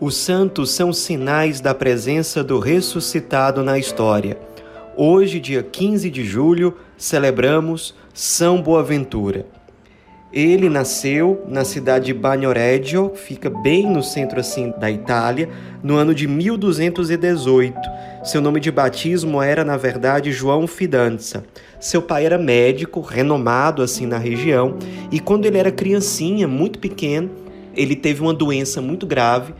Os santos são sinais da presença do ressuscitado na história. Hoje, dia 15 de julho, celebramos São Boaventura. Ele nasceu na cidade de Bagnoregio, fica bem no centro assim da Itália, no ano de 1218. Seu nome de batismo era, na verdade, João Fidanza. Seu pai era médico, renomado assim na região, e quando ele era criancinha, muito pequeno, ele teve uma doença muito grave,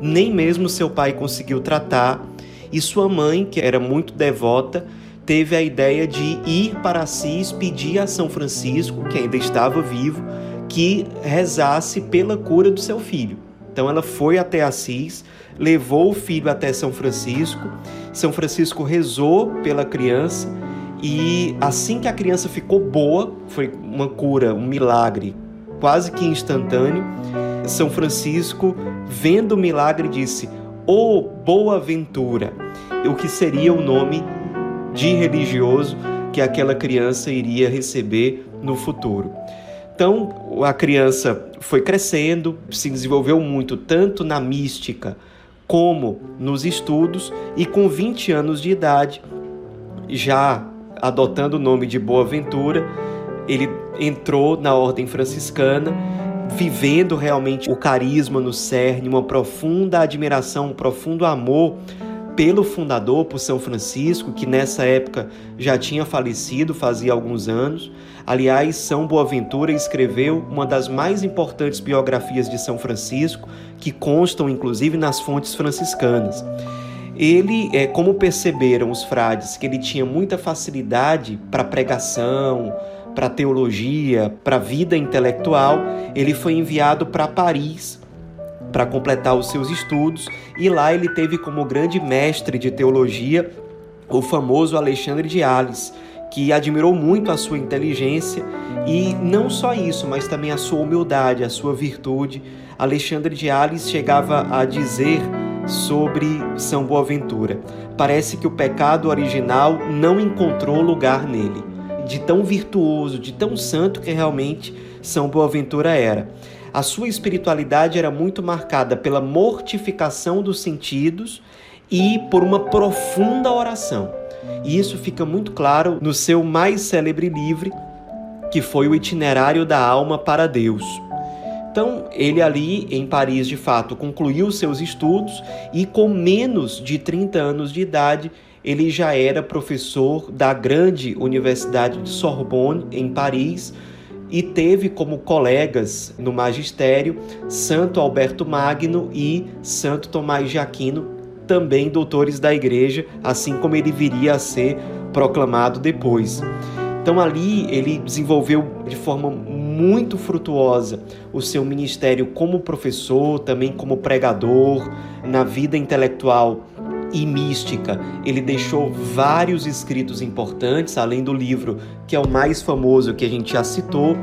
nem mesmo seu pai conseguiu tratar, e sua mãe, que era muito devota, teve a ideia de ir para Assis pedir a São Francisco, que ainda estava vivo, que rezasse pela cura do seu filho. Então ela foi até Assis, levou o filho até São Francisco. São Francisco rezou pela criança e assim que a criança ficou boa, foi uma cura, um milagre quase que instantâneo. São Francisco, vendo o milagre, disse: "Ô oh, boa ventura", o que seria o nome de religioso que aquela criança iria receber no futuro. Então, a criança foi crescendo, se desenvolveu muito, tanto na mística como nos estudos, e com 20 anos de idade, já adotando o nome de Boaventura, ele entrou na ordem franciscana, vivendo realmente o carisma no cerne, uma profunda admiração, um profundo amor pelo fundador, por São Francisco, que nessa época já tinha falecido fazia alguns anos. Aliás, São Boaventura escreveu uma das mais importantes biografias de São Francisco, que constam inclusive nas fontes franciscanas. Ele, é, como perceberam os frades que ele tinha muita facilidade para pregação, para teologia, para vida intelectual, ele foi enviado para Paris para completar os seus estudos. E lá ele teve como grande mestre de teologia o famoso Alexandre de Ales, que admirou muito a sua inteligência. E não só isso, mas também a sua humildade, a sua virtude. Alexandre de Ales chegava a dizer sobre São Boaventura: parece que o pecado original não encontrou lugar nele, de tão virtuoso, de tão santo que realmente São Boaventura era. A sua espiritualidade era muito marcada pela mortificação dos sentidos e por uma profunda oração. E isso fica muito claro no seu mais célebre livro, que foi o Itinerário da Alma para Deus. Então, ele ali em Paris, de fato, concluiu seus estudos e com menos de 30 anos de idade, ele já era professor da grande Universidade de Sorbonne em Paris, e teve como colegas no magistério Santo Alberto Magno e Santo Tomás de Aquino, também doutores da igreja, assim como ele viria a ser proclamado depois. Então ali ele desenvolveu de forma muito frutuosa o seu ministério como professor, também como pregador, na vida intelectual e mística. Ele deixou vários escritos importantes, além do livro que é o mais famoso que a gente já citou,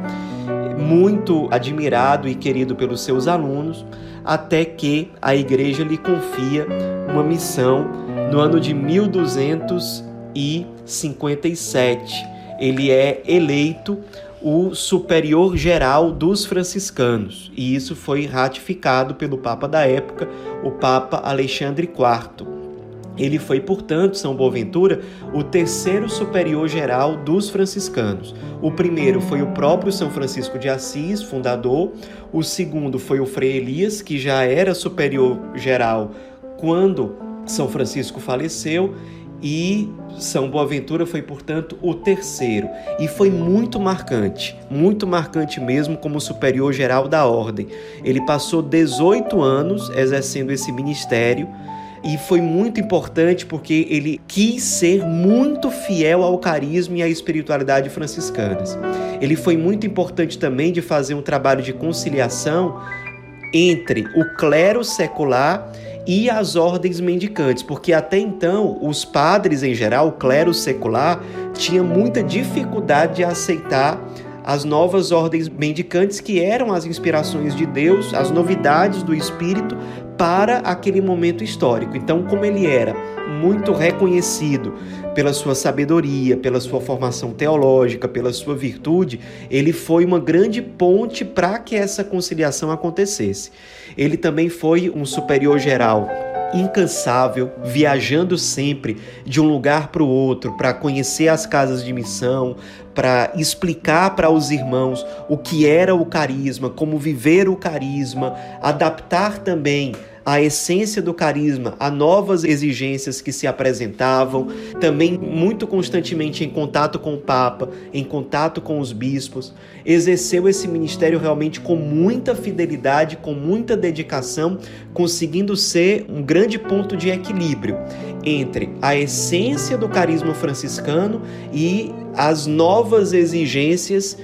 muito admirado e querido pelos seus alunos, até que a igreja lhe confia uma missão no ano de 1257. Ele é eleito o superior geral dos franciscanos, e isso foi ratificado pelo Papa da época, o Papa Alexandre IV. Ele foi, portanto, São Boaventura, o terceiro superior geral dos franciscanos. O primeiro foi o próprio São Francisco de Assis, fundador. O segundo foi o Frei Elias, que já era superior geral quando São Francisco faleceu. E São Boaventura foi, portanto, o terceiro. E foi muito marcante, muito marcante mesmo como superior geral da ordem. Ele passou 18 anos exercendo esse ministério e foi muito importante porque ele quis ser muito fiel ao carisma e à espiritualidade franciscanas. Ele foi muito importante também de fazer um trabalho de conciliação entre o clero secular e as ordens mendicantes, porque até então os padres em geral, o clero secular, tinha muita dificuldade de aceitar as novas ordens mendicantes que eram as inspirações de Deus, as novidades do Espírito para aquele momento histórico. Então, como ele era muito reconhecido pela sua sabedoria, pela sua formação teológica, pela sua virtude, ele foi uma grande ponte para que essa conciliação acontecesse. Ele também foi um superior geral incansável, viajando sempre de um lugar para o outro para conhecer as casas de missão, para explicar para os irmãos o que era o carisma, como viver o carisma, adaptar também a essência do carisma a novas exigências que se apresentavam, também muito constantemente em contato com o Papa, em contato com os bispos, exerceu esse ministério realmente com muita fidelidade, com muita dedicação, conseguindo ser um grande ponto de equilíbrio entre a essência do carisma franciscano e as novas exigências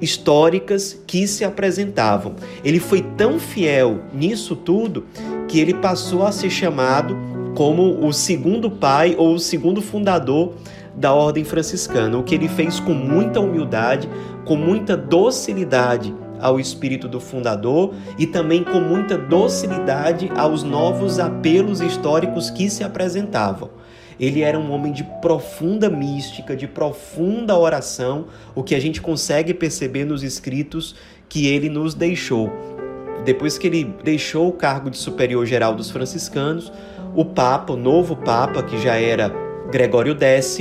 históricas que se apresentavam. Ele foi tão fiel nisso tudo que ele passou a ser chamado como o segundo pai ou o segundo fundador da ordem franciscana, o que ele fez com muita humildade, com muita docilidade ao espírito do fundador e também com muita docilidade aos novos apelos históricos que se apresentavam. Ele era um homem de profunda mística, de profunda oração, o que a gente consegue perceber nos escritos que ele nos deixou. Depois que ele deixou o cargo de superior geral dos franciscanos, o Papa, o novo Papa, que já era Gregório X,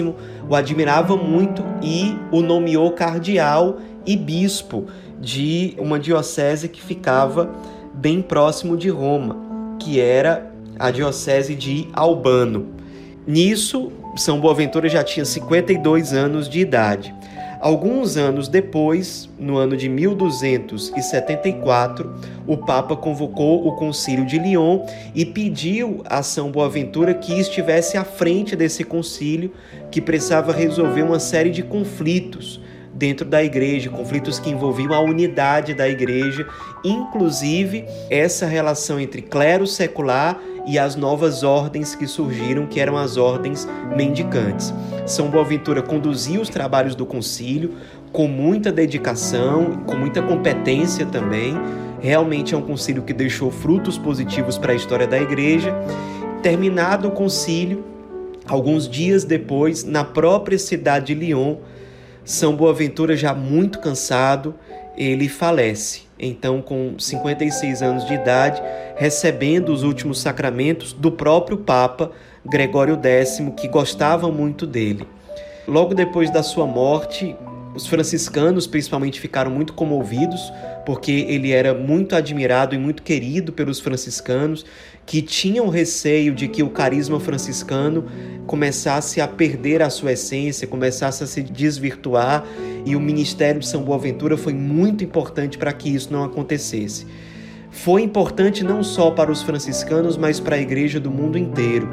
o admirava muito e o nomeou cardeal e bispo de uma diocese que ficava bem próximo de Roma, que era a diocese de Albano. Nisso, São Boaventura já tinha 52 anos de idade. Alguns anos depois, no ano de 1274, o Papa convocou o Concílio de Lyon e pediu a São Boaventura que estivesse à frente desse concílio, que precisava resolver uma série de conflitos dentro da igreja, conflitos que envolviam a unidade da igreja, inclusive essa relação entre clero secular e as novas ordens que surgiram, que eram as ordens mendicantes. São Boaventura conduziu os trabalhos do concílio com muita dedicação, com muita competência também. Realmente é um concílio que deixou frutos positivos para a história da igreja. Terminado o concílio, alguns dias depois, na própria cidade de Lyon, São Boaventura, já muito cansado, ele falece então com 56 anos de idade, recebendo os últimos sacramentos do próprio Papa Gregório X, que gostava muito dele. Logo depois da sua morte, os franciscanos principalmente ficaram muito comovidos, porque ele era muito admirado e muito querido pelos franciscanos, que tinham receio de que o carisma franciscano começasse a perder a sua essência, começasse a se desvirtuar, e o ministério de São Boaventura foi muito importante para que isso não acontecesse. Foi importante não só para os franciscanos, mas para a igreja do mundo inteiro.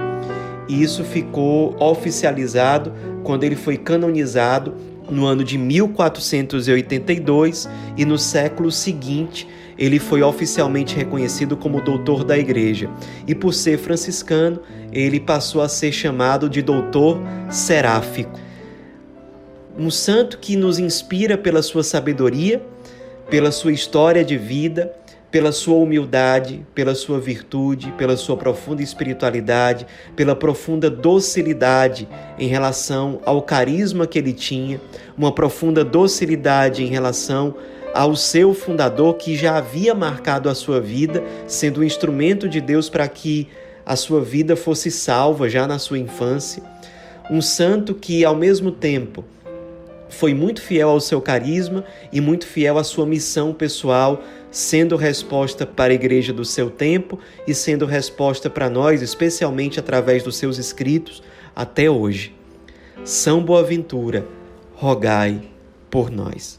E isso ficou oficializado quando ele foi canonizado no ano de 1482 e no século seguinte ele foi oficialmente reconhecido como doutor da igreja. E por ser franciscano, ele passou a ser chamado de doutor seráfico. Um santo que nos inspira pela sua sabedoria, pela sua história de vida, pela sua humildade, pela sua virtude, pela sua profunda espiritualidade, pela profunda docilidade em relação ao carisma que ele tinha, uma profunda docilidade em relação ao seu fundador que já havia marcado a sua vida, sendo um instrumento de Deus para que a sua vida fosse salva já na sua infância. Um santo que, ao mesmo tempo, foi muito fiel ao seu carisma e muito fiel à sua missão pessoal, sendo resposta para a igreja do seu tempo e sendo resposta para nós, especialmente através dos seus escritos, até hoje. São Boaventura, rogai por nós.